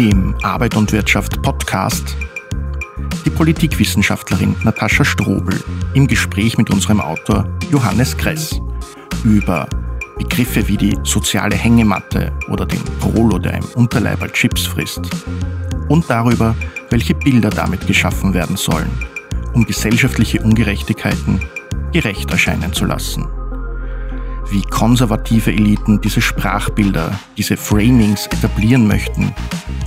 Im Arbeit und Wirtschaft Podcast die Politikwissenschaftlerin Natascha Strobel im Gespräch mit unserem Autor Johannes Kress über Begriffe wie die soziale Hängematte oder den Prolo, der im Unterleiberl Chips frisst und darüber, welche Bilder damit geschaffen werden sollen, um gesellschaftliche Ungerechtigkeiten gerecht erscheinen zu lassen. Wie konservative Eliten diese Sprachbilder, diese Framings etablieren möchten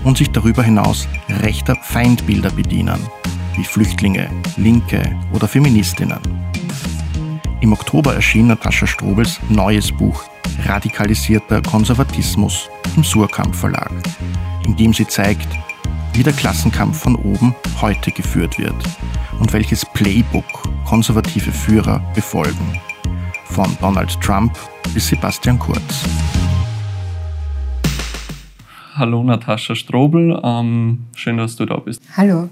und sich darüber hinaus rechter Feindbilder bedienen, wie Flüchtlinge, Linke oder Feministinnen. Im Oktober erschien Natascha Strobels neues Buch Radikalisierter Konservatismus im Surkamp Verlag, in dem sie zeigt, wie der Klassenkampf von oben heute geführt wird und welches Playbook konservative Führer befolgen. Von Donald Trump bis Sebastian Kurz. Hallo Natascha Strobel, ähm, schön, dass du da bist. Hallo.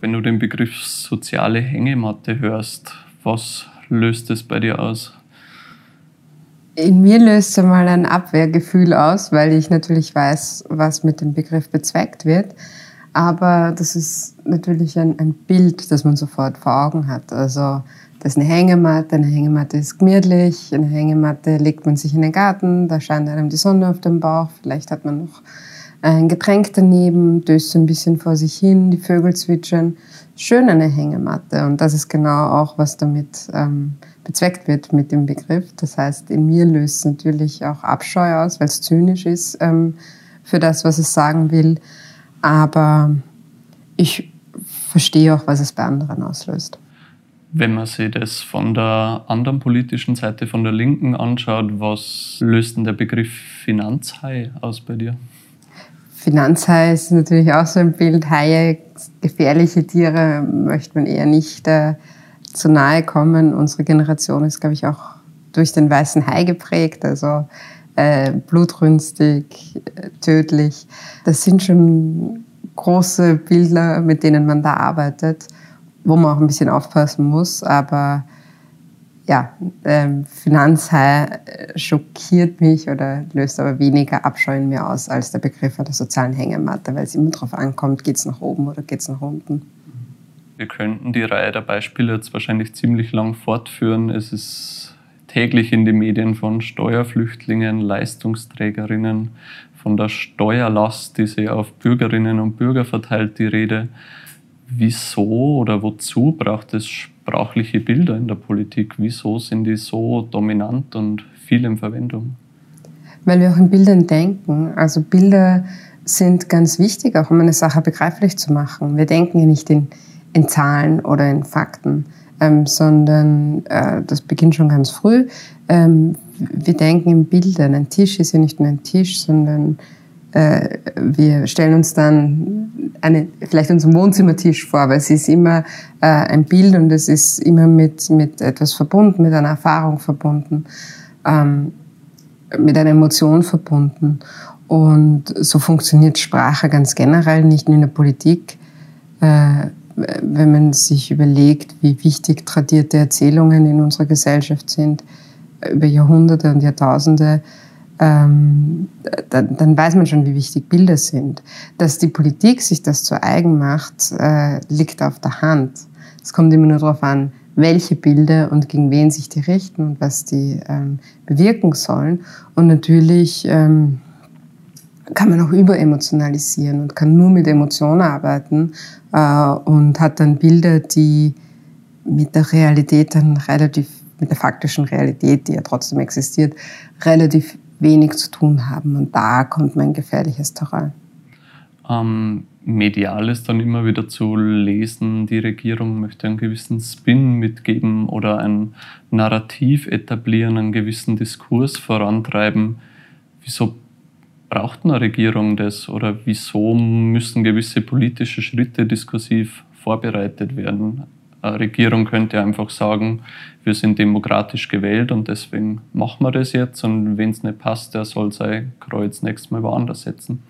Wenn du den Begriff soziale Hängematte hörst, was löst es bei dir aus? In mir löst es mal ein Abwehrgefühl aus, weil ich natürlich weiß, was mit dem Begriff bezweckt wird. Aber das ist natürlich ein, ein Bild, das man sofort vor Augen hat. Also das ist eine Hängematte, eine Hängematte ist gemütlich, eine Hängematte legt man sich in den Garten, da scheint einem die Sonne auf den Bauch, vielleicht hat man noch ein Getränk daneben, döst so ein bisschen vor sich hin, die Vögel zwitschern. Schön eine Hängematte und das ist genau auch, was damit ähm, bezweckt wird mit dem Begriff. Das heißt, in mir löst es natürlich auch Abscheu aus, weil es zynisch ist ähm, für das, was es sagen will. Aber ich verstehe auch, was es bei anderen auslöst. Wenn man sich das von der anderen politischen Seite, von der Linken anschaut, was löst denn der Begriff Finanzhai aus bei dir? Finanzhai ist natürlich auch so ein Bild. Haie, gefährliche Tiere möchte man eher nicht äh, zu nahe kommen. Unsere Generation ist, glaube ich, auch durch den weißen Hai geprägt. Also äh, blutrünstig, äh, tödlich. Das sind schon große Bilder, mit denen man da arbeitet, wo man auch ein bisschen aufpassen muss. Aber ja, ähm, Finanzhai äh, schockiert mich oder löst aber weniger Abscheu in mir aus als der Begriff der sozialen Hängematte, weil es immer darauf ankommt, geht es nach oben oder geht es nach unten. Wir könnten die Reihe der Beispiele jetzt wahrscheinlich ziemlich lang fortführen. Es ist täglich in die Medien von Steuerflüchtlingen, Leistungsträgerinnen, von der Steuerlast, die sie auf Bürgerinnen und Bürger verteilt, die Rede. Wieso oder wozu braucht es sprachliche Bilder in der Politik? Wieso sind die so dominant und viel in Verwendung? Weil wir auch in Bildern denken. Also Bilder sind ganz wichtig, auch um eine Sache begreiflich zu machen. Wir denken ja nicht in, in Zahlen oder in Fakten ähm, sondern äh, das beginnt schon ganz früh. Ähm, wir denken in Bildern. Ein Tisch ist ja nicht nur ein Tisch, sondern äh, wir stellen uns dann eine, vielleicht unseren Wohnzimmertisch vor, weil es ist immer äh, ein Bild und es ist immer mit, mit etwas verbunden, mit einer Erfahrung verbunden, ähm, mit einer Emotion verbunden. Und so funktioniert Sprache ganz generell, nicht nur in der Politik. Äh, wenn man sich überlegt, wie wichtig tradierte Erzählungen in unserer Gesellschaft sind, über Jahrhunderte und Jahrtausende, ähm, dann, dann, weiß man schon, wie wichtig Bilder sind. Dass die Politik sich das zu eigen macht, äh, liegt auf der Hand. Es kommt immer nur darauf an, welche Bilder und gegen wen sich die richten und was die ähm, bewirken sollen. Und natürlich ähm, kann man auch überemotionalisieren und kann nur mit Emotionen arbeiten äh, und hat dann Bilder, die mit der Realität dann relativ, mit der faktischen Realität, die ja trotzdem existiert, relativ wenig zu tun haben. Und da kommt mein gefährliches Terrain. Ähm, medial ist dann immer wieder zu lesen, die Regierung möchte einen gewissen Spin mitgeben oder ein Narrativ etablieren, einen gewissen Diskurs vorantreiben. Wieso braucht eine Regierung das oder wieso müssen gewisse politische Schritte diskursiv vorbereitet werden? Eine Regierung könnte einfach sagen, wir sind demokratisch gewählt und deswegen machen wir das jetzt und wenn es nicht passt, der soll sein Kreuz nächstes Mal woanders setzen.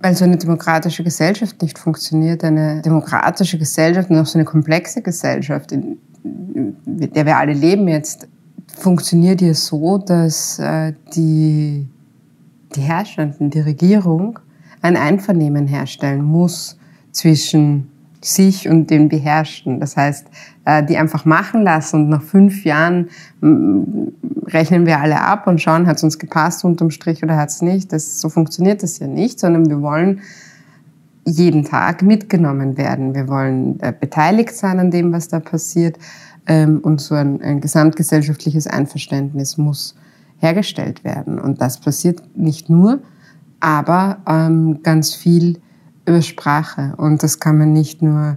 Weil so eine demokratische Gesellschaft nicht funktioniert. Eine demokratische Gesellschaft und auch so eine komplexe Gesellschaft, in der wir alle leben jetzt, funktioniert ja so, dass äh, die die Herrschenden, die Regierung, ein Einvernehmen herstellen muss zwischen sich und den Beherrschten. Das heißt, äh, die einfach machen lassen und nach fünf Jahren rechnen wir alle ab und schauen, hat es uns gepasst unterm Strich oder hat es nicht. Das, so funktioniert das ja nicht, sondern wir wollen jeden Tag mitgenommen werden. Wir wollen äh, beteiligt sein an dem, was da passiert. Ähm, und so ein, ein gesamtgesellschaftliches Einverständnis muss hergestellt werden. Und das passiert nicht nur, aber ähm, ganz viel über Sprache. Und das kann man nicht nur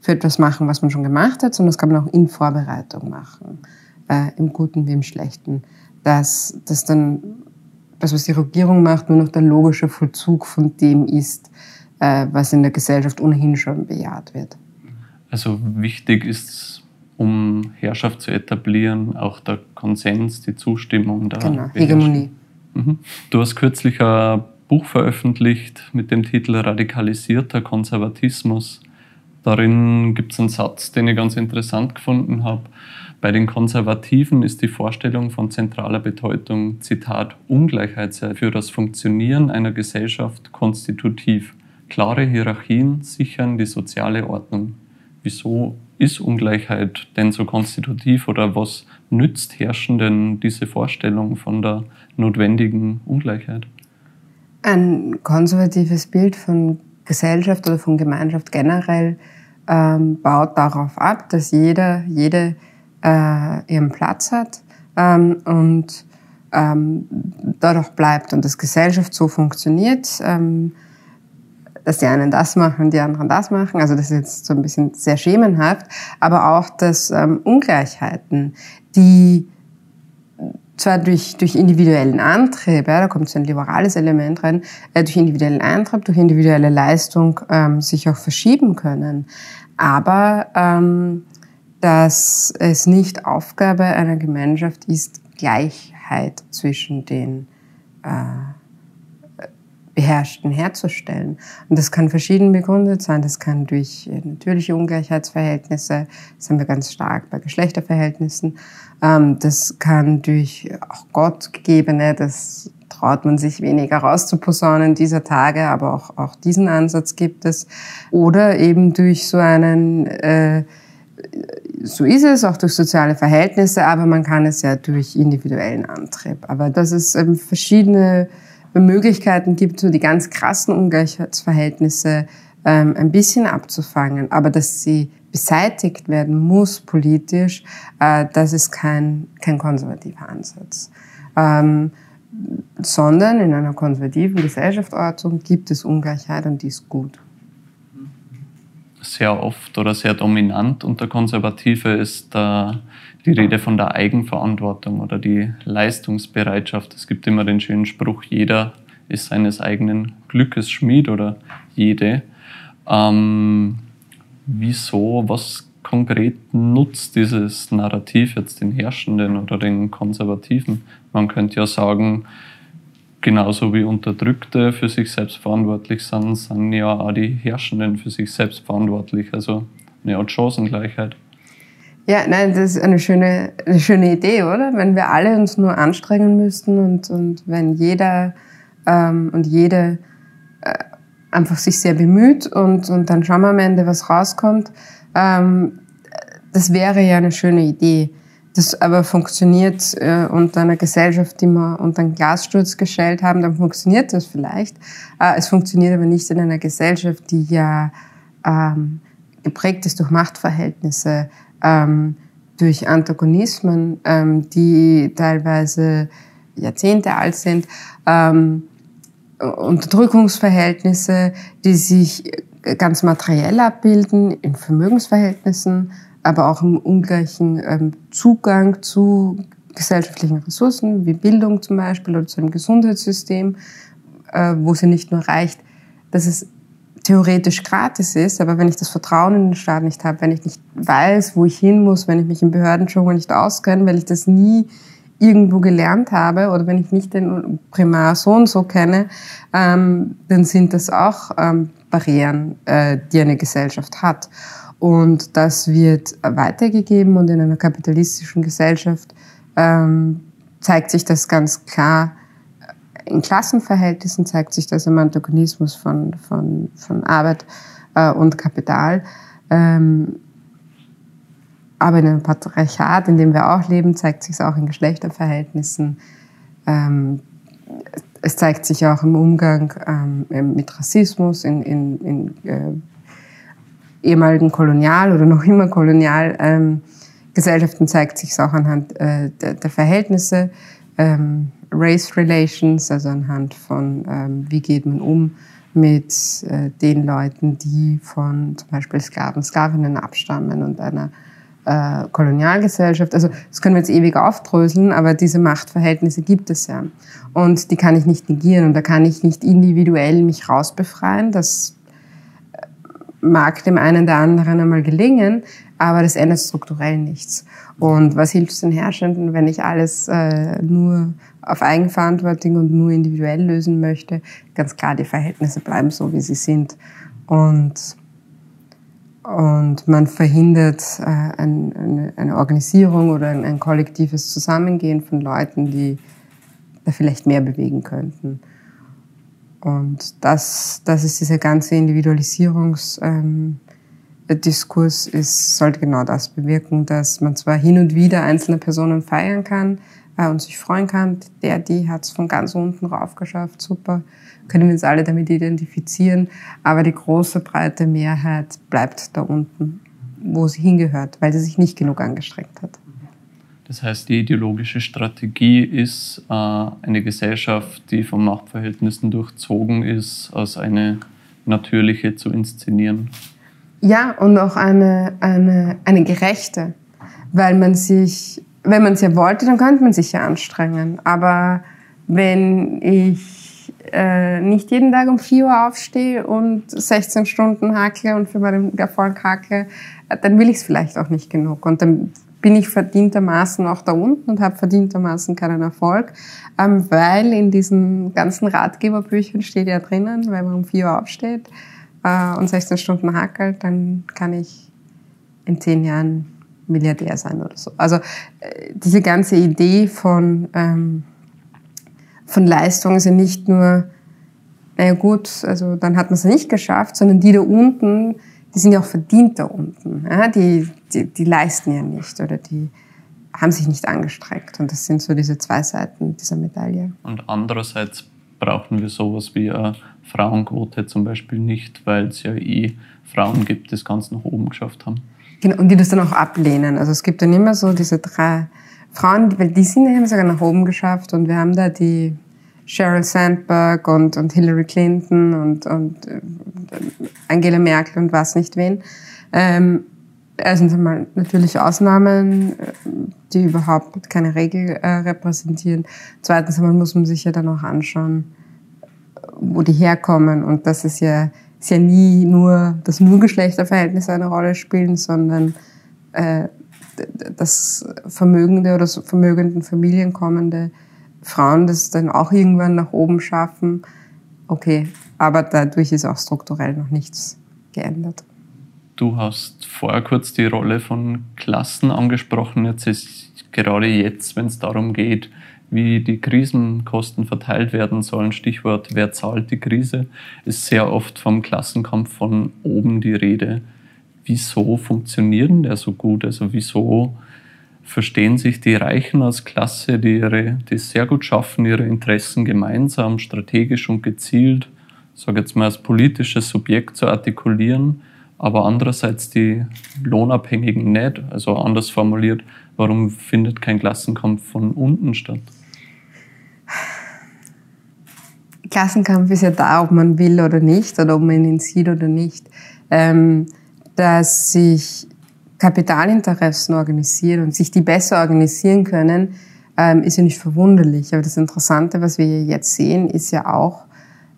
für etwas machen, was man schon gemacht hat, sondern das kann man auch in Vorbereitung machen, äh, im Guten wie im Schlechten. Dass das dann, das, was die Regierung macht, nur noch der logische Vollzug von dem ist, äh, was in der Gesellschaft ohnehin schon bejaht wird. Also wichtig ist, um Herrschaft zu etablieren, auch der Konsens, die Zustimmung der Genau, Hegemonie. Mhm. Du hast kürzlich ein Buch veröffentlicht mit dem Titel Radikalisierter Konservatismus. Darin gibt es einen Satz, den ich ganz interessant gefunden habe. Bei den Konservativen ist die Vorstellung von zentraler Bedeutung, Zitat, Ungleichheit sei für das Funktionieren einer Gesellschaft konstitutiv. Klare Hierarchien sichern die soziale Ordnung. Wieso ist Ungleichheit denn so konstitutiv oder was nützt Herrschenden diese Vorstellung von der notwendigen Ungleichheit? Ein konservatives Bild von Gesellschaft oder von Gemeinschaft generell ähm, baut darauf ab, dass jeder, jede äh, ihren Platz hat ähm, und ähm, auch bleibt und dass Gesellschaft so funktioniert, ähm, dass die einen das machen, die anderen das machen. Also das ist jetzt so ein bisschen sehr schemenhaft, aber auch, dass ähm, Ungleichheiten, die zwar durch, durch individuellen Antrieb, ja, da kommt so ein liberales Element rein, äh, durch individuellen Antrieb, durch individuelle Leistung ähm, sich auch verschieben können. Aber ähm, dass es nicht Aufgabe einer Gemeinschaft ist, Gleichheit zwischen den äh, Beherrschten herzustellen. Und das kann verschieden begründet sein. Das kann durch äh, natürliche Ungleichheitsverhältnisse, das haben wir ganz stark bei Geschlechterverhältnissen. Ähm, das kann durch auch Gott gegebene, das traut man sich weniger rauszuposaunen dieser Tage, aber auch, auch diesen Ansatz gibt es. Oder eben durch so einen, äh, so ist es, auch durch soziale Verhältnisse, aber man kann es ja durch individuellen Antrieb. Aber dass es ähm, verschiedene Möglichkeiten gibt, so die ganz krassen Ungleichheitsverhältnisse ähm, ein bisschen abzufangen, aber dass sie beseitigt werden muss politisch, äh, das ist kein, kein konservativer Ansatz. Ähm, sondern in einer konservativen Gesellschaftsordnung gibt es Ungleichheit und die ist gut. Sehr oft oder sehr dominant unter Konservative ist äh, die Rede von der Eigenverantwortung oder die Leistungsbereitschaft. Es gibt immer den schönen Spruch, jeder ist seines eigenen Glückes Schmied oder jede. Ähm, wieso, was konkret nutzt dieses Narrativ jetzt den Herrschenden oder den Konservativen? Man könnte ja sagen, genauso wie Unterdrückte für sich selbst verantwortlich sind, sind ja auch die Herrschenden für sich selbst verantwortlich. Also eine Art Chancengleichheit. Ja, nein, das ist eine schöne, eine schöne Idee, oder? Wenn wir alle uns nur anstrengen müssten und, und wenn jeder ähm, und jede äh, einfach sich sehr bemüht und, und dann schauen wir am Ende, was rauskommt. Ähm, das wäre ja eine schöne Idee. Das aber funktioniert äh, unter einer Gesellschaft, die wir unter einen Glassturz gestellt haben, dann funktioniert das vielleicht. Äh, es funktioniert aber nicht in einer Gesellschaft, die ja ähm, geprägt ist durch Machtverhältnisse, ähm, durch Antagonismen, ähm, die teilweise Jahrzehnte alt sind, ähm, Unterdrückungsverhältnisse, die sich ganz materiell abbilden in Vermögensverhältnissen, aber auch im ungleichen ähm, Zugang zu gesellschaftlichen Ressourcen, wie Bildung zum Beispiel oder zu einem Gesundheitssystem, äh, wo sie nicht nur reicht, dass es theoretisch gratis ist, aber wenn ich das Vertrauen in den Staat nicht habe, wenn ich nicht weiß, wo ich hin muss, wenn ich mich im Behördendschungel nicht auskenne, wenn ich das nie irgendwo gelernt habe oder wenn ich nicht den Primar so und so kenne, ähm, dann sind das auch ähm, Barrieren, äh, die eine Gesellschaft hat. Und das wird weitergegeben und in einer kapitalistischen Gesellschaft ähm, zeigt sich das ganz klar in Klassenverhältnissen zeigt sich das im Antagonismus von, von, von Arbeit äh, und Kapital. Ähm, aber in einem Patriarchat, in dem wir auch leben, zeigt sich es auch in Geschlechterverhältnissen. Ähm, es zeigt sich auch im Umgang ähm, mit Rassismus, in, in, in äh, ehemaligen Kolonial- oder noch immer Kolonialgesellschaften ähm, zeigt sich es auch anhand äh, der, der, Verhältnisse, ähm, Race Relations, also anhand von, ähm, wie geht man um mit äh, den Leuten, die von zum Beispiel Sklaven, Sklavinnen abstammen und einer äh, Kolonialgesellschaft. Also das können wir jetzt ewig aufdröseln, aber diese Machtverhältnisse gibt es ja. Und die kann ich nicht negieren und da kann ich nicht individuell mich rausbefreien. Das mag dem einen oder anderen einmal gelingen, aber das ändert strukturell nichts. Und was hilft es den Herrschenden, wenn ich alles äh, nur auf Eigenverantwortung und nur individuell lösen möchte? Ganz klar, die Verhältnisse bleiben so, wie sie sind. Und und man verhindert äh, ein, eine, eine, Organisierung oder ein, ein, kollektives Zusammengehen von Leuten, die da vielleicht mehr bewegen könnten. Und das, das ist dieser ganze Individualisierungsdiskurs, ähm, ist, sollte genau das bewirken, dass man zwar hin und wieder einzelne Personen feiern kann äh, und sich freuen kann, der, die hat es von ganz unten rauf geschafft, super können wir uns alle damit identifizieren. Aber die große, breite Mehrheit bleibt da unten, wo sie hingehört, weil sie sich nicht genug angestrengt hat. Das heißt, die ideologische Strategie ist äh, eine Gesellschaft, die von Machtverhältnissen durchzogen ist, als eine natürliche zu inszenieren. Ja, und auch eine, eine, eine gerechte, weil man sich, wenn man es ja wollte, dann könnte man sich ja anstrengen. Aber wenn ich äh, nicht jeden Tag um 4 Uhr aufstehe und 16 Stunden hakle und für meinen Erfolg hakle, äh, dann will ich es vielleicht auch nicht genug. Und dann bin ich verdientermaßen auch da unten und habe verdientermaßen keinen Erfolg, ähm, weil in diesen ganzen Ratgeberbüchern steht ja drinnen, wenn man um 4 Uhr aufsteht äh, und 16 Stunden hakelt, dann kann ich in 10 Jahren Milliardär sein oder so. Also äh, diese ganze Idee von ähm, von Leistung ist ja nicht nur, naja gut, also dann hat man es nicht geschafft, sondern die da unten, die sind ja auch verdient da unten. Ja? Die, die, die leisten ja nicht oder die haben sich nicht angestreckt. Und das sind so diese zwei Seiten dieser Medaille. Und andererseits brauchen wir sowas wie eine Frauenquote zum Beispiel nicht, weil es ja eh Frauen gibt, die es ganz nach oben geschafft haben. Genau, und die das dann auch ablehnen. Also es gibt dann immer so diese drei Frauen, weil die sind, die haben sogar nach oben geschafft und wir haben da die Sheryl Sandberg und, und Hillary Clinton und, und äh, Angela Merkel und was nicht wen. Ähm, erstens einmal natürlich Ausnahmen, äh, die überhaupt keine Regel äh, repräsentieren. Zweitens einmal muss man sich ja dann auch anschauen, wo die herkommen. Und das ist ja, ist ja nie nur, dass nur Geschlechterverhältnisse eine Rolle spielen, sondern äh, dass vermögende oder vermögenden Familien kommende Frauen das dann auch irgendwann nach oben schaffen. Okay, aber dadurch ist auch strukturell noch nichts geändert. Du hast vorher kurz die Rolle von Klassen angesprochen. Jetzt ist gerade jetzt, wenn es darum geht, wie die Krisenkosten verteilt werden sollen, Stichwort, wer zahlt die Krise, ist sehr oft vom Klassenkampf von oben die Rede. Wieso funktioniert der so gut? Also wieso verstehen sich die Reichen als Klasse, die, ihre, die sehr gut schaffen, ihre Interessen gemeinsam, strategisch und gezielt, sage jetzt mal als politisches Subjekt zu artikulieren, aber andererseits die Lohnabhängigen nicht. Also anders formuliert, warum findet kein Klassenkampf von unten statt? Klassenkampf ist ja da, ob man will oder nicht, oder ob man ihn sieht oder nicht. Ähm, dass sich Kapitalinteressen organisieren und sich die besser organisieren können, ähm, ist ja nicht verwunderlich. Aber das Interessante, was wir jetzt sehen, ist ja auch,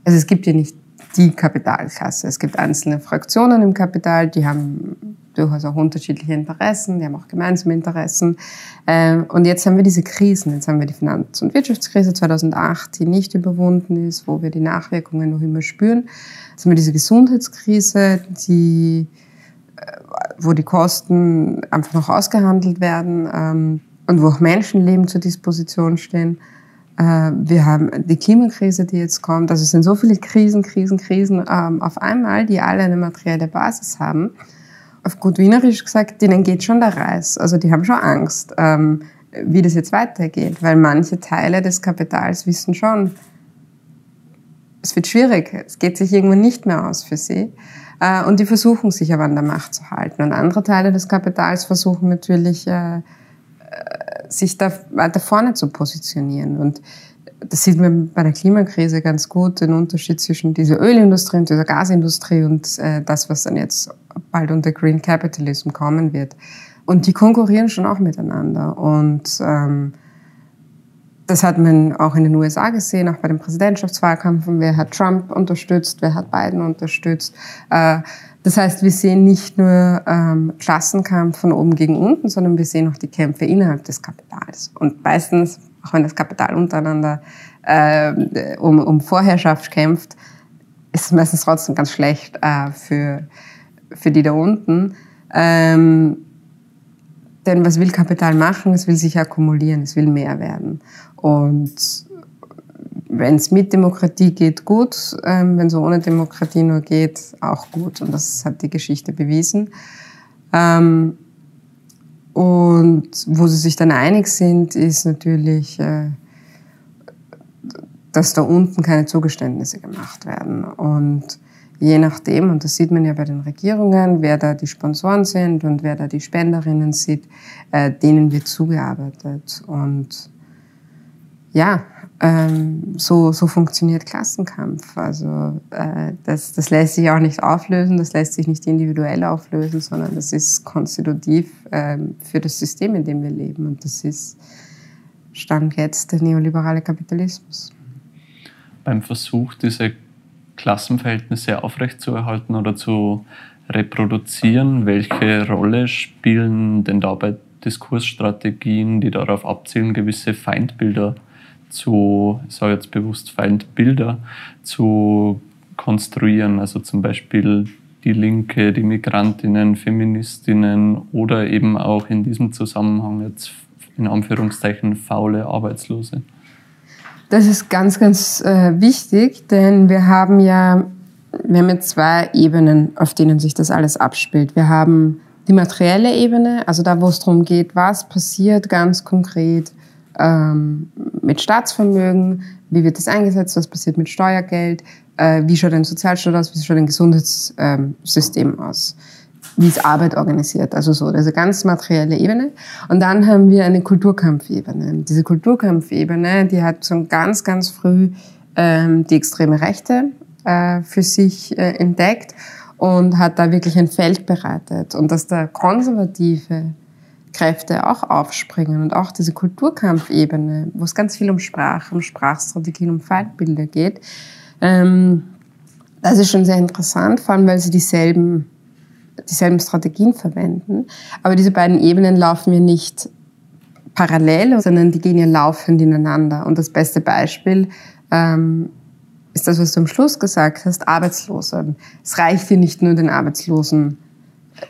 also es gibt ja nicht die Kapitalklasse. Es gibt einzelne Fraktionen im Kapital, die haben durchaus auch unterschiedliche Interessen, die haben auch gemeinsame Interessen. Ähm, und jetzt haben wir diese Krisen. Jetzt haben wir die Finanz- und Wirtschaftskrise 2008, die nicht überwunden ist, wo wir die Nachwirkungen noch immer spüren. Jetzt haben wir diese Gesundheitskrise, die wo die Kosten einfach noch ausgehandelt werden ähm, und wo auch Menschenleben zur Disposition stehen. Äh, wir haben die Klimakrise, die jetzt kommt. Also es sind so viele Krisen, Krisen, Krisen ähm, auf einmal, die alle eine materielle Basis haben. Auf gut Wienerisch gesagt, denen geht schon der Reis. Also die haben schon Angst, ähm, wie das jetzt weitergeht, weil manche Teile des Kapitals wissen schon, es wird schwierig, es geht sich irgendwann nicht mehr aus für sie. Äh, und die versuchen sich aber an der Macht zu halten. Und andere Teile des Kapitals versuchen natürlich, äh, sich da weiter vorne zu positionieren. Und das sieht man bei der Klimakrise ganz gut, den Unterschied zwischen dieser Ölindustrie und dieser Gasindustrie und äh, das, was dann jetzt bald unter Green Capitalism kommen wird. Und die konkurrieren schon auch miteinander. Und ähm, das hat man auch in den USA gesehen, auch bei den Präsidentschaftswahlkämpfen. Wer hat Trump unterstützt, wer hat Biden unterstützt. Äh, das heißt, wir sehen nicht nur ähm, Klassenkampf von oben gegen unten, sondern wir sehen auch die Kämpfe innerhalb des Kapitals. Und meistens, auch wenn das Kapital untereinander äh, um, um Vorherrschaft kämpft, ist es meistens trotzdem ganz schlecht äh, für, für die da unten. Denn was will Kapital machen? Es will sich akkumulieren, es will mehr werden. Und wenn es mit Demokratie geht, gut. Ähm, wenn es ohne Demokratie nur geht, auch gut. Und das hat die Geschichte bewiesen. Ähm, und wo sie sich dann einig sind, ist natürlich, äh, dass da unten keine Zugeständnisse gemacht werden. Und je nachdem, und das sieht man ja bei den Regierungen, wer da die Sponsoren sind und wer da die Spenderinnen sind, äh, denen wird zugearbeitet. Und ja, ähm, so, so funktioniert Klassenkampf. Also äh, das, das lässt sich auch nicht auflösen, das lässt sich nicht individuell auflösen, sondern das ist konstitutiv ähm, für das System, in dem wir leben. Und das ist Stand jetzt der neoliberale Kapitalismus. Beim Versuch, diese Klassenverhältnisse aufrechtzuerhalten oder zu reproduzieren, welche Rolle spielen denn dabei Diskursstrategien, die darauf abzielen, gewisse Feindbilder zu, ich sage jetzt bewusst Feindbilder, zu konstruieren. Also zum Beispiel die Linke, die Migrantinnen, Feministinnen oder eben auch in diesem Zusammenhang jetzt in Anführungszeichen faule Arbeitslose. Das ist ganz, ganz äh, wichtig, denn wir haben ja, wir haben ja zwei Ebenen, auf denen sich das alles abspielt. Wir haben die materielle Ebene, also da, wo es darum geht, was passiert ganz konkret ähm, mit Staatsvermögen, wie wird das eingesetzt, was passiert mit Steuergeld, äh, wie schaut ein Sozialstaat aus, wie schaut ein Gesundheitssystem aus, wie ist Arbeit organisiert, also so, eine ganz materielle Ebene. Und dann haben wir eine Kulturkampfebene. Diese Kulturkampfebene, die hat schon ganz, ganz früh ähm, die extreme Rechte äh, für sich äh, entdeckt und hat da wirklich ein Feld bereitet. Und dass der konservative Kräfte auch aufspringen und auch diese Kulturkampfebene, wo es ganz viel um Sprache, um Sprachstrategien, um Feindbilder geht, ähm, das ist schon sehr interessant, vor allem weil sie dieselben, dieselben Strategien verwenden. Aber diese beiden Ebenen laufen ja nicht parallel, sondern die gehen ja laufend ineinander. Und das beste Beispiel ähm, ist das, was du am Schluss gesagt hast, Arbeitslose. Es reicht hier nicht nur den Arbeitslosen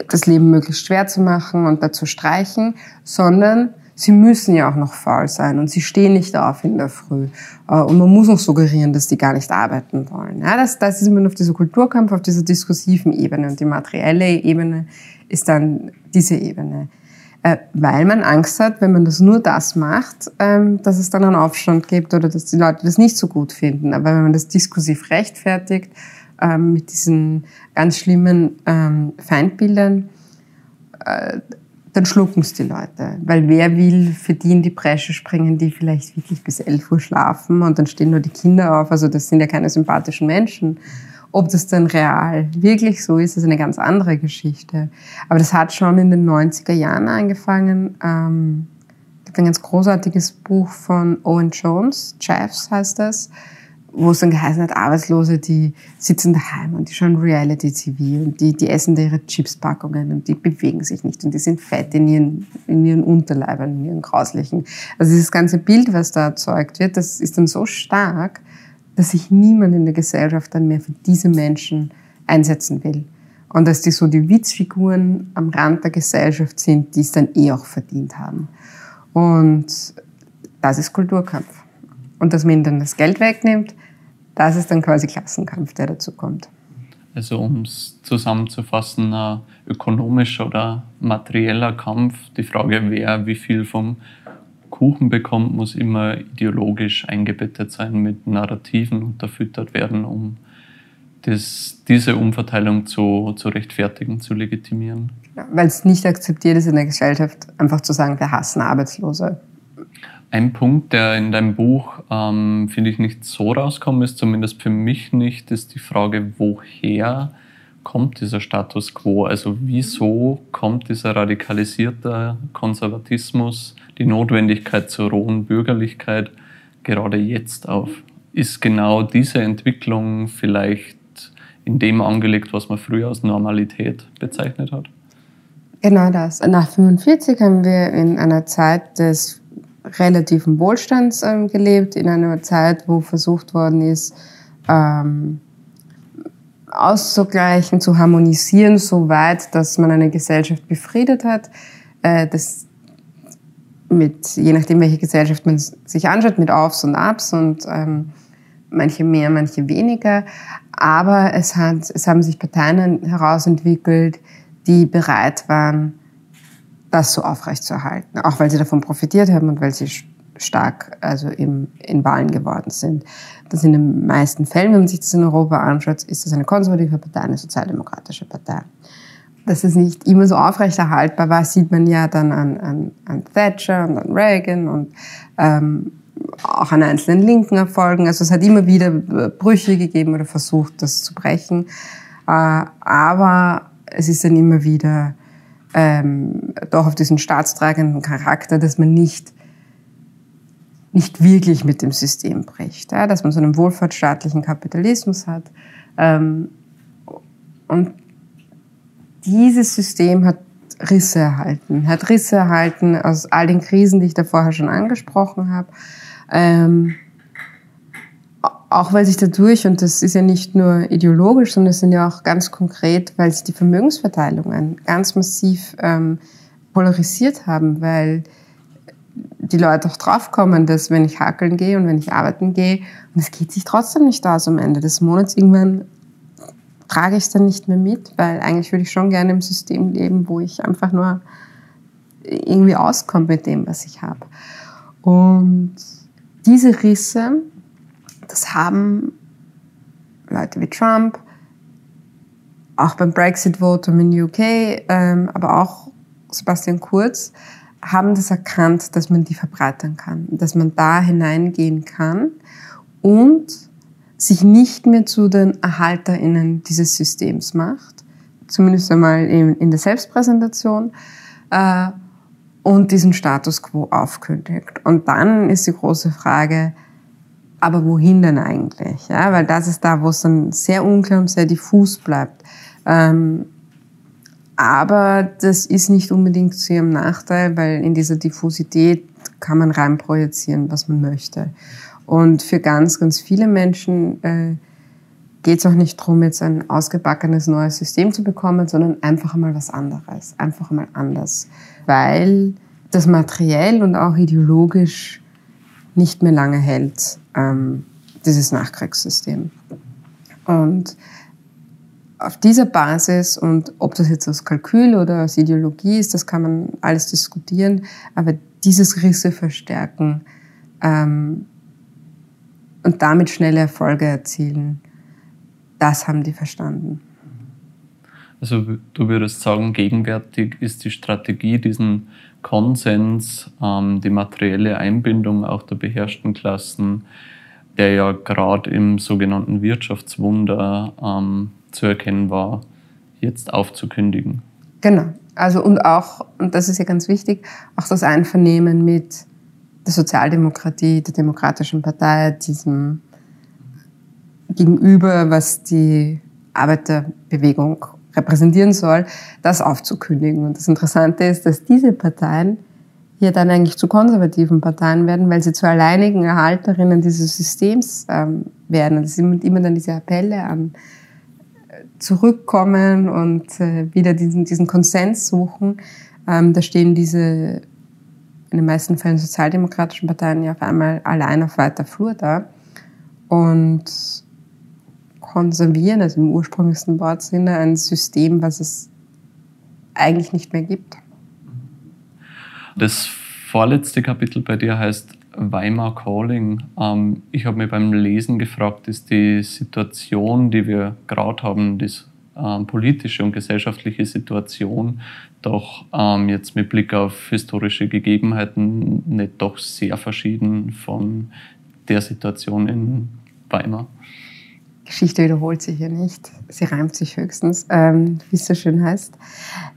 das Leben möglichst schwer zu machen und dazu streichen, sondern sie müssen ja auch noch faul sein und sie stehen nicht auf in der Früh. Äh, und man muss noch suggerieren, dass die gar nicht arbeiten wollen. Ja, das, das ist immer auf dieser Kulturkampf, auf dieser diskursiven Ebene. Und die materielle Ebene ist dann diese Ebene. Äh, weil man Angst hat, wenn man das nur das macht, ähm, dass es dann einen Aufstand gibt oder dass die Leute das nicht so gut finden. Aber wenn man das diskursiv rechtfertigt, ähm, mit diesen ganz schlimmen ähm, Feindbildern, äh, dann schlucken es die Leute. Weil wer will für die in die Bresche springen, die vielleicht wirklich bis 11 Uhr schlafen und dann stehen nur die Kinder auf. Also das sind ja keine sympathischen Menschen. Ob das dann real wirklich so ist, ist eine ganz andere Geschichte. Aber das hat schon in den 90er Jahren angefangen. Ähm, gibt ein ganz großartiges Buch von Owen Jones, Jeffs heißt das, wo es dann geheißen hat, Arbeitslose, die sitzen daheim und die schauen Reality-TV und die, die essen da ihre Chipspackungen und die bewegen sich nicht und die sind fett in ihren, in ihren Unterleibern, in ihren grauslichen. Also dieses ganze Bild, was da erzeugt wird, das ist dann so stark, dass sich niemand in der Gesellschaft dann mehr für diese Menschen einsetzen will. Und dass die so die Witzfiguren am Rand der Gesellschaft sind, die es dann eh auch verdient haben. Und das ist Kulturkampf. und dass man ihnen dann das Geld wegnimmt, das ist dann quasi Klassenkampf, der dazu kommt. Also um es zusammenzufassen, ein ökonomischer oder materieller Kampf. Die Frage, wer wie viel vom Kuchen bekommt, muss immer ideologisch eingebettet sein, mit Narrativen unterfüttert werden, um das, diese Umverteilung zu, zu rechtfertigen, zu legitimieren. Ja, Weil es nicht akzeptiert ist in der Gesellschaft, einfach zu sagen, wir hassen Arbeitslose. Ein Punkt, der in deinem Buch, ähm, finde ich, nicht so rauskommt, ist zumindest für mich nicht, ist die Frage, woher kommt dieser Status quo? Also wieso kommt dieser radikalisierte Konservatismus, die Notwendigkeit zur rohen Bürgerlichkeit gerade jetzt auf? Ist genau diese Entwicklung vielleicht in dem angelegt, was man früher als Normalität bezeichnet hat? Genau das. Nach 1945 haben wir in einer Zeit des relativen Wohlstands ähm, gelebt, in einer Zeit, wo versucht worden ist, ähm, auszugleichen, zu harmonisieren, so weit, dass man eine Gesellschaft befriedet hat. Äh, das mit, je nachdem, welche Gesellschaft man sich anschaut, mit Aufs und Abs und ähm, manche mehr, manche weniger. Aber es, hat, es haben sich Parteien herausentwickelt, die bereit waren, das so aufrechtzuerhalten, auch weil sie davon profitiert haben und weil sie stark also im, in Wahlen geworden sind. Das in den meisten Fällen, wenn man sich das in Europa anschaut, ist das eine konservative Partei, eine sozialdemokratische Partei. Dass es nicht immer so aufrechterhaltbar war, sieht man ja dann an, an, an Thatcher und an Reagan und ähm, auch an einzelnen linken Erfolgen. Also es hat immer wieder Brüche gegeben oder versucht, das zu brechen. Äh, aber es ist dann immer wieder ähm, doch auf diesen staatstragenden Charakter, dass man nicht nicht wirklich mit dem System bricht, ja? dass man so einen wohlfahrtsstaatlichen Kapitalismus hat. Ähm, und dieses System hat Risse erhalten, hat Risse erhalten aus all den Krisen, die ich da vorher schon angesprochen habe. Ähm, auch weil sich dadurch, und das ist ja nicht nur ideologisch, sondern es sind ja auch ganz konkret, weil sich die Vermögensverteilungen ganz massiv ähm, polarisiert haben, weil die Leute auch draufkommen, dass wenn ich hakeln gehe und wenn ich arbeiten gehe, und es geht sich trotzdem nicht aus am Ende des Monats, irgendwann trage ich es dann nicht mehr mit, weil eigentlich würde ich schon gerne im System leben, wo ich einfach nur irgendwie auskomme mit dem, was ich habe. Und diese Risse, das haben Leute wie Trump, auch beim Brexit-Votum in UK, ähm, aber auch Sebastian Kurz, haben das erkannt, dass man die verbreitern kann, dass man da hineingehen kann und sich nicht mehr zu den ErhalterInnen dieses Systems macht, zumindest einmal in, der Selbstpräsentation, äh, und diesen Status quo aufkündigt. Und dann ist die große Frage, aber wohin denn eigentlich? Ja, weil das ist da, wo es dann sehr unklar und sehr diffus bleibt. Ähm, aber das ist nicht unbedingt zu ihrem Nachteil, weil in dieser Diffusität kann man reinprojizieren, was man möchte. Und für ganz, ganz viele Menschen äh, geht es auch nicht darum, jetzt ein ausgebackenes neues System zu bekommen, sondern einfach einmal was anderes, einfach einmal anders, weil das materiell und auch ideologisch nicht mehr lange hält, ähm, dieses Nachkriegssystem. Und auf dieser Basis und ob das jetzt aus Kalkül oder aus Ideologie ist, das kann man alles diskutieren, aber dieses Risse verstärken ähm, und damit schnelle Erfolge erzielen, das haben die verstanden. Also du würdest sagen, gegenwärtig ist die Strategie, diesen Konsens, ähm, die materielle Einbindung auch der beherrschten Klassen, der ja gerade im sogenannten Wirtschaftswunder ähm, zu erkennen war, jetzt aufzukündigen. Genau. Also und auch, und das ist ja ganz wichtig, auch das Einvernehmen mit der Sozialdemokratie, der Demokratischen Partei, diesem Gegenüber, was die Arbeiterbewegung repräsentieren soll, das aufzukündigen. Und das Interessante ist, dass diese Parteien hier dann eigentlich zu konservativen Parteien werden, weil sie zu alleinigen Erhalterinnen dieses Systems ähm, werden. Und es sind immer dann diese Appelle an äh, zurückkommen und äh, wieder diesen, diesen Konsens suchen. Ähm, da stehen diese in den meisten Fällen sozialdemokratischen Parteien ja auf einmal allein auf weiter Flur da und konservieren, also im ursprünglichsten Wortsinne, ein System, was es eigentlich nicht mehr gibt. Das vorletzte Kapitel bei dir heißt Weimar Calling. Ähm, ich habe mir beim Lesen gefragt, ist die Situation, die wir gerade haben, die ähm, politische und gesellschaftliche Situation, doch ähm, jetzt mit Blick auf historische Gegebenheiten nicht doch sehr verschieden von der Situation in Weimar? Geschichte wiederholt sich ja nicht, sie reimt sich höchstens, ähm, wie es so schön heißt.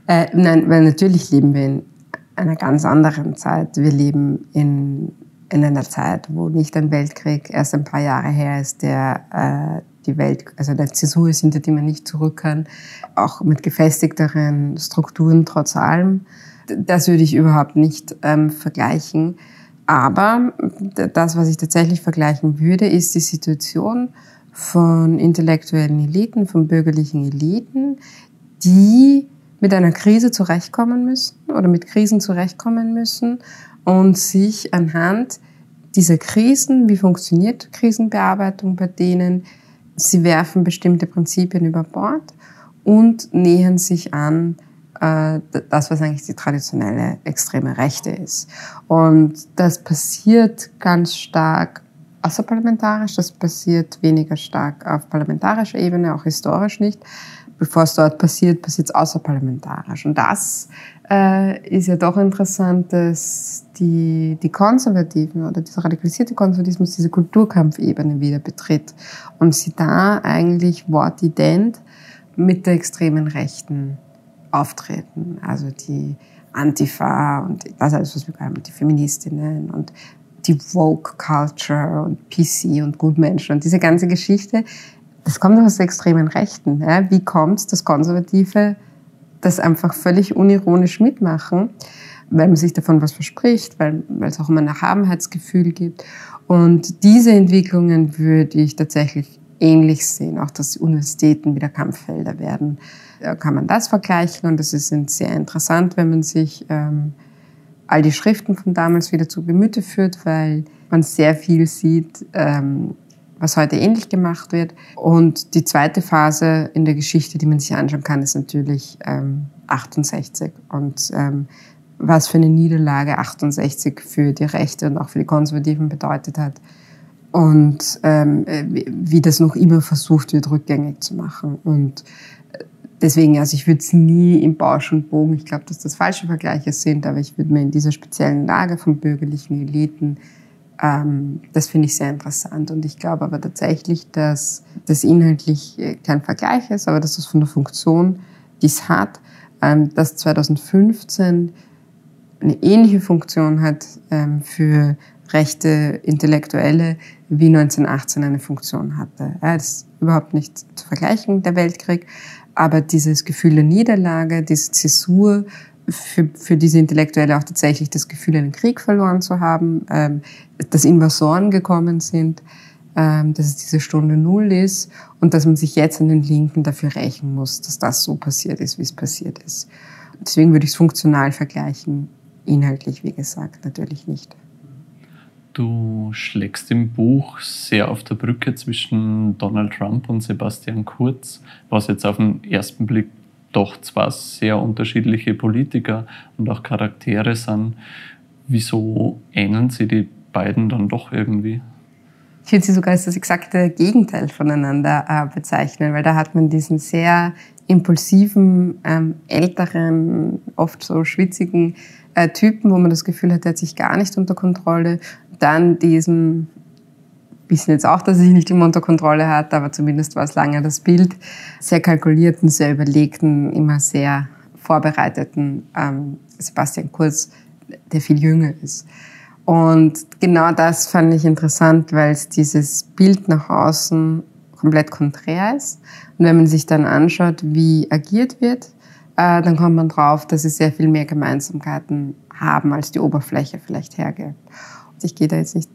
Äh, nein, weil natürlich leben wir in einer ganz anderen Zeit. Wir leben in, in einer Zeit, wo nicht ein Weltkrieg erst ein paar Jahre her ist, der äh, die Welt, also der Zäsur ist, hinter die man nicht zurück kann, auch mit gefestigteren Strukturen trotz allem. Das würde ich überhaupt nicht ähm, vergleichen. Aber das, was ich tatsächlich vergleichen würde, ist die Situation, von intellektuellen Eliten, von bürgerlichen Eliten, die mit einer Krise zurechtkommen müssen oder mit Krisen zurechtkommen müssen und sich anhand dieser Krisen, wie funktioniert Krisenbearbeitung bei denen, sie werfen bestimmte Prinzipien über Bord und nähern sich an äh, das, was eigentlich die traditionelle extreme Rechte ist. Und das passiert ganz stark außerparlamentarisch. Das passiert weniger stark auf parlamentarischer Ebene, auch historisch nicht. Bevor es dort passiert, passiert es außerparlamentarisch. Und das äh, ist ja doch interessant, dass die, die Konservativen oder dieser radikalisierte Konservatismus diese Kulturkampfebene wieder betritt und sie da eigentlich wortident mit der extremen Rechten auftreten. Also die Antifa und das alles, was wir haben, die Feministinnen und die Vogue Culture und PC und Gutmenschen und diese ganze Geschichte, das kommt aus der extremen Rechten. Ja? Wie kommt es, dass Konservative das einfach völlig unironisch mitmachen, weil man sich davon was verspricht, weil, weil es auch immer ein Erhabenheitsgefühl gibt. Und diese Entwicklungen würde ich tatsächlich ähnlich sehen, auch dass Universitäten wieder Kampffelder werden. Da kann man das vergleichen und das ist sehr interessant, wenn man sich ähm, all die Schriften von damals wieder zu Gemüte führt, weil man sehr viel sieht, ähm, was heute ähnlich gemacht wird. Und die zweite Phase in der Geschichte, die man sich anschauen kann, ist natürlich ähm, 68 und ähm, was für eine Niederlage 68 für die Rechte und auch für die Konservativen bedeutet hat und ähm, wie das noch immer versucht wird, rückgängig zu machen. Und deswegen, also ich würde es nie im Bausch und Bogen, ich glaube, dass das falsche Vergleiche sind, aber ich würde mir in dieser speziellen Lage von bürgerlichen Eliten, ähm, das finde ich sehr interessant. Und ich glaube aber tatsächlich, dass das inhaltlich äh, kein Vergleich ist, aber dass das von der Funktion, die es hat, ähm, dass 2015 eine ähnliche Funktion hat ähm, für rechte Intellektuelle, wie 1918 eine Funktion hatte. Ja, das ist überhaupt nicht zu vergleichen, der Weltkrieg. Aber dieses Gefühl der Niederlage, diese Zäsur, für, für diese Intellektuelle auch tatsächlich das Gefühl, einen Krieg verloren zu haben, ähm, dass Invasoren gekommen sind, ähm, dass es diese Stunde Null ist und dass man sich jetzt an den Linken dafür rächen muss, dass das so passiert ist, wie es passiert ist. Deswegen würde ich es funktional vergleichen, inhaltlich, wie gesagt, natürlich nicht. Du schlägst im Buch sehr auf der Brücke zwischen Donald Trump und Sebastian Kurz, was jetzt auf den ersten Blick doch zwar sehr unterschiedliche Politiker und auch Charaktere sind. Wieso ähneln sie die beiden dann doch irgendwie? Ich würde sie sogar als das exakte Gegenteil voneinander äh, bezeichnen, weil da hat man diesen sehr impulsiven, ähm, älteren, oft so schwitzigen äh, Typen, wo man das Gefühl hat, der hat sich gar nicht unter Kontrolle dann diesen, wissen jetzt auch, dass sich nicht immer unter Kontrolle hat, aber zumindest war es lange das Bild, sehr kalkulierten, sehr überlegten, immer sehr vorbereiteten ähm, Sebastian Kurz, der viel jünger ist. Und genau das fand ich interessant, weil es dieses Bild nach außen komplett konträr ist. Und wenn man sich dann anschaut, wie agiert wird, äh, dann kommt man drauf, dass sie sehr viel mehr Gemeinsamkeiten haben, als die Oberfläche vielleicht hergibt. Ich gehe da jetzt nicht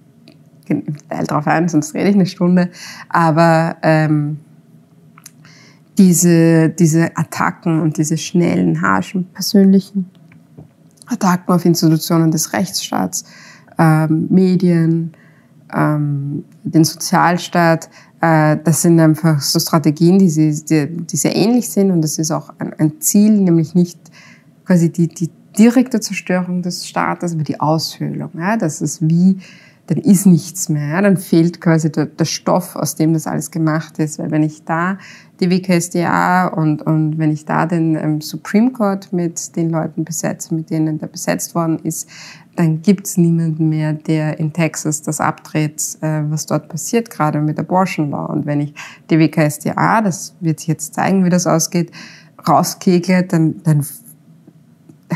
im Detail drauf ein, sonst rede ich eine Stunde. Aber ähm, diese, diese Attacken und diese schnellen, harschen, persönlichen Attacken auf Institutionen des Rechtsstaats, ähm, Medien, ähm, den Sozialstaat. Äh, das sind einfach so Strategien, die, sie, die, die sehr ähnlich sind und das ist auch ein, ein Ziel, nämlich nicht quasi die, die direkte Zerstörung des Staates, aber die Aushöhlung. Ja, das ist wie dann ist nichts mehr. Ja? Dann fehlt quasi der, der, Stoff, aus dem das alles gemacht ist. Weil wenn ich da die WKSDA und, und wenn ich da den ähm, Supreme Court mit den Leuten besetze, mit denen der besetzt worden ist, dann gibt's niemanden mehr, der in Texas das abdreht, äh, was dort passiert, gerade mit Abortion Law. Und wenn ich die WKSDA, das wird sich jetzt zeigen, wie das ausgeht, rauskegle, dann, dann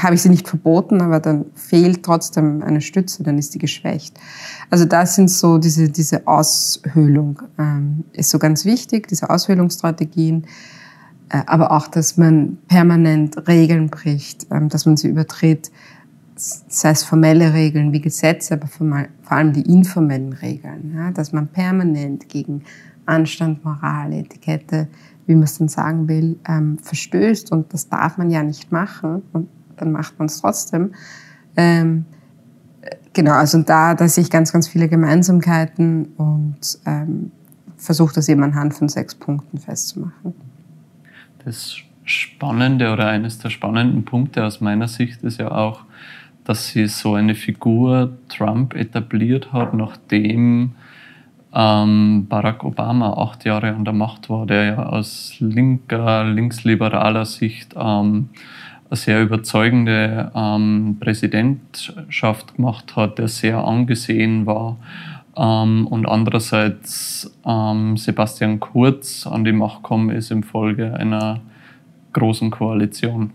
habe ich sie nicht verboten, aber dann fehlt trotzdem eine Stütze, dann ist die geschwächt. Also das sind so diese, diese Aushöhlung, ähm, ist so ganz wichtig, diese Aushöhlungsstrategien, äh, aber auch, dass man permanent Regeln bricht, ähm, dass man sie übertritt, sei es formelle Regeln wie Gesetze, aber vor allem die informellen Regeln, ja, dass man permanent gegen Anstand, Moral, Etikette, wie man es dann sagen will, ähm, verstößt und das darf man ja nicht machen und dann macht man es trotzdem. Ähm, genau, also da, da sehe ich ganz, ganz viele Gemeinsamkeiten und ähm, versuche das eben anhand von sechs Punkten festzumachen. Das Spannende oder eines der spannenden Punkte aus meiner Sicht ist ja auch, dass sie so eine Figur Trump etabliert hat, nachdem ähm, Barack Obama acht Jahre an der Macht war, der ja aus linker, linksliberaler Sicht ähm, eine sehr überzeugende ähm, Präsidentschaft gemacht hat, der sehr angesehen war. Ähm, und andererseits ähm, Sebastian Kurz an die Macht gekommen ist infolge einer großen Koalition.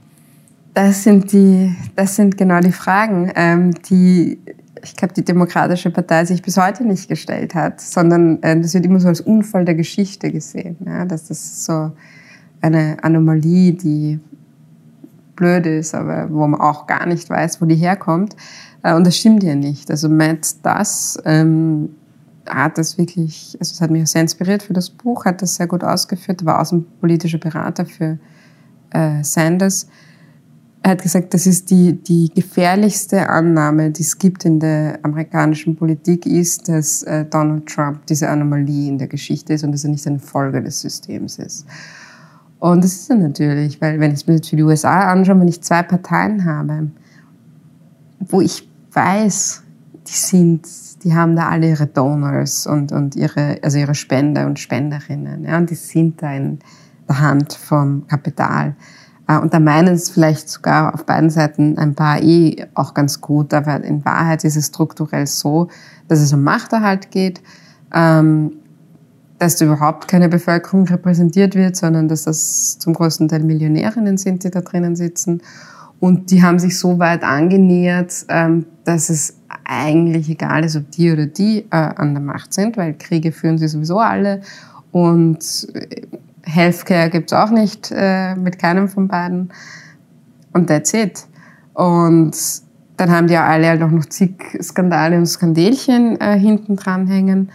Das sind, die, das sind genau die Fragen, ähm, die ich glaube, die Demokratische Partei sich bis heute nicht gestellt hat, sondern äh, das wird immer so als Unfall der Geschichte gesehen. Ja? Das so eine Anomalie, die blöd ist, aber wo man auch gar nicht weiß, wo die herkommt. Äh, und das stimmt ja nicht. Also Matt das ähm, hat das wirklich, also es hat mich sehr inspiriert für das Buch, hat das sehr gut ausgeführt, war außenpolitischer Berater für äh, Sanders. Er hat gesagt, das ist die, die gefährlichste Annahme, die es gibt in der amerikanischen Politik, ist, dass äh, Donald Trump diese Anomalie in der Geschichte ist und dass er nicht eine Folge des Systems ist. Und das ist er natürlich, weil wenn ich mir jetzt für die USA anschaue, wenn ich zwei Parteien habe, wo ich weiß, die sind, die haben da alle ihre Donors und, und ihre, also ihre Spender und Spenderinnen, ja, und die sind da in der Hand vom Kapital. Äh, und da meinen es vielleicht sogar auf beiden Seiten ein paar eh auch ganz gut, aber in Wahrheit ist es strukturell so, dass es um Machterhalt geht, ähm, dass da überhaupt keine Bevölkerung repräsentiert wird, sondern dass das zum größten Teil Millionärinnen sind, die da drinnen sitzen. Und die haben sich so weit angenähert, ähm, dass es eigentlich egal ist, ob die oder die äh, an der Macht sind, weil Kriege führen sie sowieso alle. Und äh, Healthcare gibt's auch nicht äh, mit keinem von beiden. Und that's it. Und dann haben die ja alle halt auch noch zig Skandale und Skandelchen hinten dran hängen.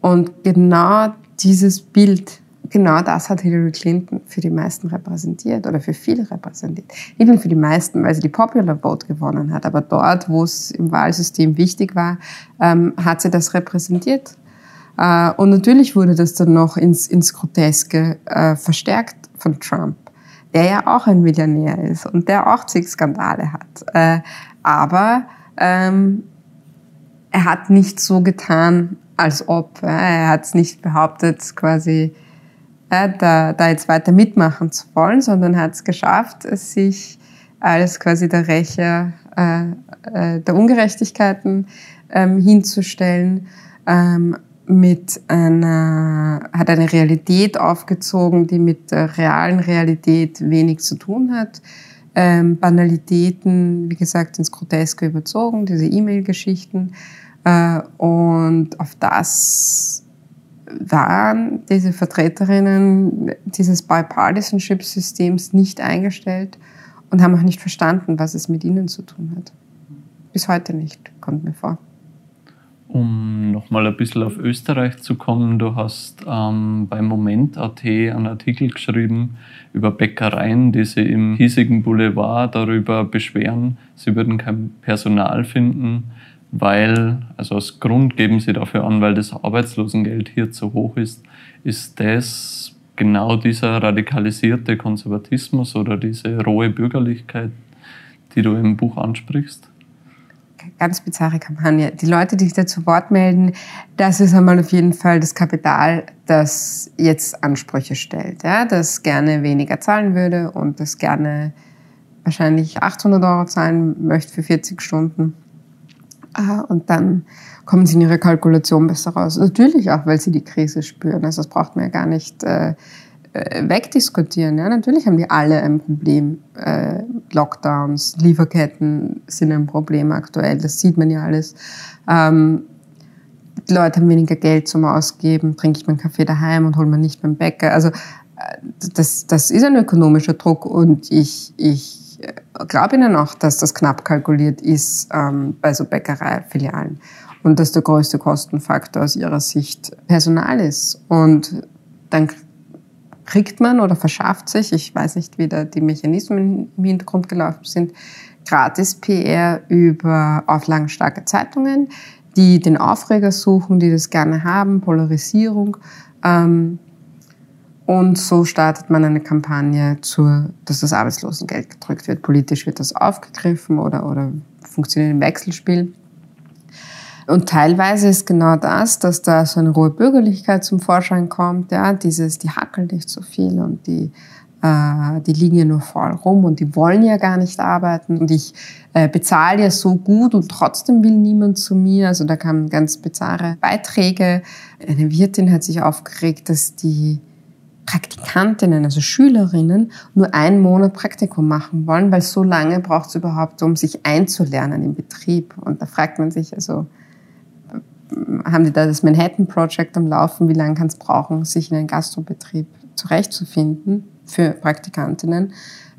Und genau dieses Bild, genau das hat Hillary Clinton für die meisten repräsentiert oder für viele repräsentiert. Nicht nur für die meisten, weil sie die Popular Vote gewonnen hat, aber dort, wo es im Wahlsystem wichtig war, ähm, hat sie das repräsentiert. Äh, und natürlich wurde das dann noch ins, ins Groteske äh, verstärkt von Trump, der ja auch ein Millionär ist und der auch zig Skandale hat. Äh, aber ähm, er hat nicht so getan, als ob. Er hat es nicht behauptet, quasi äh, da, da jetzt weiter mitmachen zu wollen, sondern hat es geschafft, sich als quasi der Rächer äh, äh, der Ungerechtigkeiten ähm, hinzustellen, ähm, mit einer, hat eine Realität aufgezogen, die mit der realen Realität wenig zu tun hat. Ähm, Banalitäten, wie gesagt, ins Groteske überzogen, diese E-Mail-Geschichten. Äh, und auf das waren diese Vertreterinnen dieses Bipartisanship-Systems nicht eingestellt und haben auch nicht verstanden, was es mit ihnen zu tun hat. Bis heute nicht, kommt mir vor. Um nochmal ein bisschen auf Österreich zu kommen, du hast ähm, bei Moment.at einen Artikel geschrieben über Bäckereien, die sich im hiesigen Boulevard darüber beschweren, sie würden kein Personal finden, weil, also als Grund geben sie dafür an, weil das Arbeitslosengeld hier zu hoch ist. Ist das genau dieser radikalisierte Konservatismus oder diese rohe Bürgerlichkeit, die du im Buch ansprichst? ganz bizarre Kampagne. Die Leute, die sich da zu Wort melden, das ist einmal auf jeden Fall das Kapital, das jetzt Ansprüche stellt, ja, das gerne weniger zahlen würde und das gerne wahrscheinlich 800 Euro zahlen möchte für 40 Stunden. Ah, und dann kommen sie in ihrer Kalkulation besser raus. Natürlich auch, weil sie die Krise spüren. Also das braucht man ja gar nicht äh, äh, wegdiskutieren. Ja, natürlich haben die alle ein Problem. Äh, Lockdowns, Lieferketten sind ein Problem aktuell. Das sieht man ja alles. Ähm, die Leute haben weniger Geld zum Ausgeben. Trinke ich meinen Kaffee daheim und hole mir nicht beim Bäcker. Also äh, das, das ist ein ökonomischer Druck und ich, ich glaube Ihnen auch, dass das knapp kalkuliert ist ähm, bei so Bäckereifilialen und dass der größte Kostenfaktor aus Ihrer Sicht Personal ist. Und dann kriegt man oder verschafft sich, ich weiß nicht, wie da die Mechanismen im Hintergrund gelaufen sind, gratis PR über auflagenstarke Zeitungen, die den Aufreger suchen, die das gerne haben, Polarisierung. Ähm, und so startet man eine Kampagne, zur, dass das Arbeitslosengeld gedrückt wird. Politisch wird das aufgegriffen oder, oder funktioniert im Wechselspiel. Und teilweise ist genau das, dass da so eine rohe Bürgerlichkeit zum Vorschein kommt, ja, dieses, die hackeln nicht so viel und die, äh, die liegen ja nur voll rum und die wollen ja gar nicht arbeiten und ich äh, bezahle ja so gut und trotzdem will niemand zu mir. Also da kamen ganz bizarre Beiträge. Eine Wirtin hat sich aufgeregt, dass die Praktikantinnen, also Schülerinnen, nur einen Monat Praktikum machen wollen, weil so lange braucht es überhaupt, um sich einzulernen im Betrieb. Und da fragt man sich also, haben die da das Manhattan Project am Laufen? Wie lange kann es brauchen, sich in einen Gastrobetrieb zurechtzufinden für Praktikantinnen?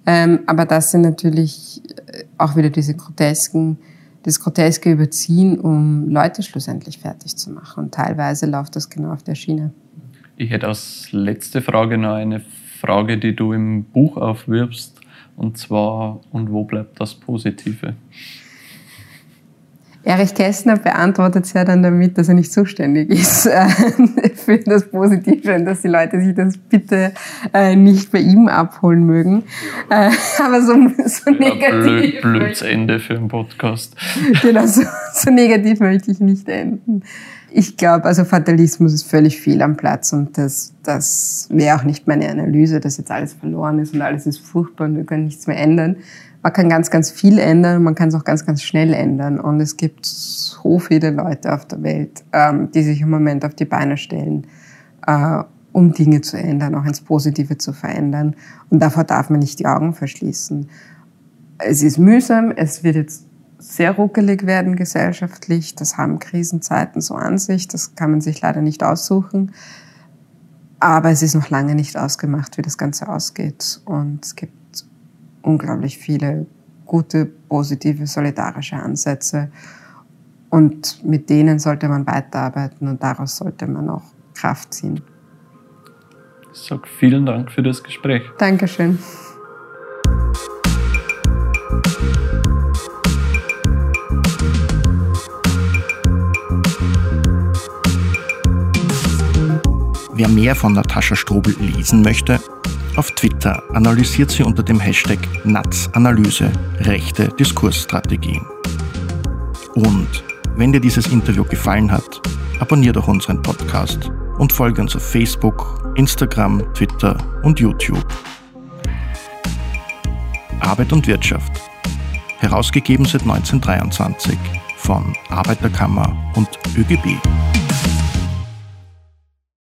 Ähm, aber das sind natürlich äh, auch wieder diese grotesken, das groteske Überziehen, um Leute schlussendlich fertig zu machen. Und teilweise läuft das genau auf der Schiene. Ich hätte als letzte Frage noch eine Frage, die du im Buch aufwirbst. Und zwar, und wo bleibt das Positive? Erich Kästner beantwortet es ja dann damit, dass er nicht zuständig ist äh, für das Positive und dass die Leute sich das bitte äh, nicht bei ihm abholen mögen. Äh, aber so, so ja, negativ. Blöd, blöds Ende für einen Podcast. Genau, so, so negativ möchte ich nicht enden. Ich glaube, also Fatalismus ist völlig fehl am Platz und das, das wäre auch nicht meine Analyse, dass jetzt alles verloren ist und alles ist furchtbar und wir können nichts mehr ändern man kann ganz, ganz viel ändern, man kann es auch ganz, ganz schnell ändern. Und es gibt so viele Leute auf der Welt, ähm, die sich im Moment auf die Beine stellen, äh, um Dinge zu ändern, auch ins Positive zu verändern. Und davor darf man nicht die Augen verschließen. Es ist mühsam, es wird jetzt sehr ruckelig werden gesellschaftlich. Das haben Krisenzeiten so an sich, das kann man sich leider nicht aussuchen. Aber es ist noch lange nicht ausgemacht, wie das Ganze ausgeht. Und es gibt unglaublich viele gute, positive, solidarische Ansätze. Und mit denen sollte man weiterarbeiten und daraus sollte man auch Kraft ziehen. Ich sage vielen Dank für das Gespräch. Dankeschön. Wer mehr von Natascha Strobel lesen möchte, auf Twitter analysiert sie unter dem Hashtag NATS-Analyse rechte Diskursstrategien. Und wenn dir dieses Interview gefallen hat, abonniere doch unseren Podcast und folge uns auf Facebook, Instagram, Twitter und YouTube. Arbeit und Wirtschaft. Herausgegeben seit 1923 von Arbeiterkammer und ÖGB.